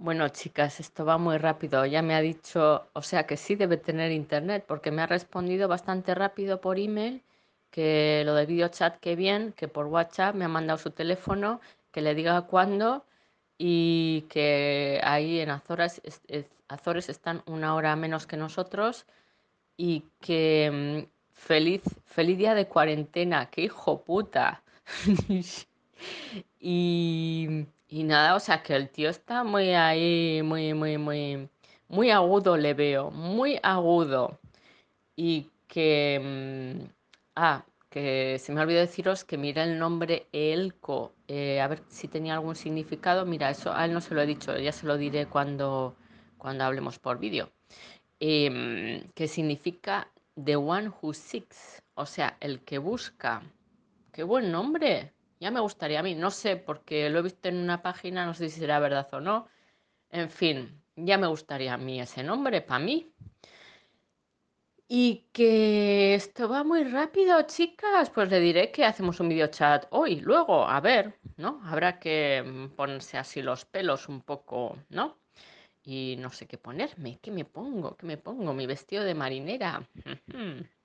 Bueno, chicas, esto va muy rápido. Ya me ha dicho, o sea que sí debe tener internet, porque me ha respondido bastante rápido por email que lo del video chat que bien, que por WhatsApp me ha mandado su teléfono, que le diga cuándo y que ahí en Azores, es- es- Azores están una hora menos que nosotros y que mm, feliz, feliz día de cuarentena, qué hijo puta. Y, y nada, o sea que el tío está muy ahí, muy, muy, muy, muy agudo le veo, muy agudo. Y que, mm, ah, que se me olvidó deciros que mira el nombre Elco, eh, a ver si tenía algún significado. Mira, eso a él no se lo he dicho, ya se lo diré cuando, cuando hablemos por vídeo. Em, que significa The One Who Seeks, o sea, el que busca. Qué buen nombre. Ya me gustaría a mí. No sé, porque lo he visto en una página, no sé si será verdad o no. En fin, ya me gustaría a mí ese nombre, para mí. Y que esto va muy rápido, chicas. Pues le diré que hacemos un video chat hoy, luego, a ver, ¿no? Habrá que mm, ponerse así los pelos un poco, ¿no? Y no sé qué ponerme. ¿Qué me pongo? ¿Qué me pongo? Mi vestido de marinera.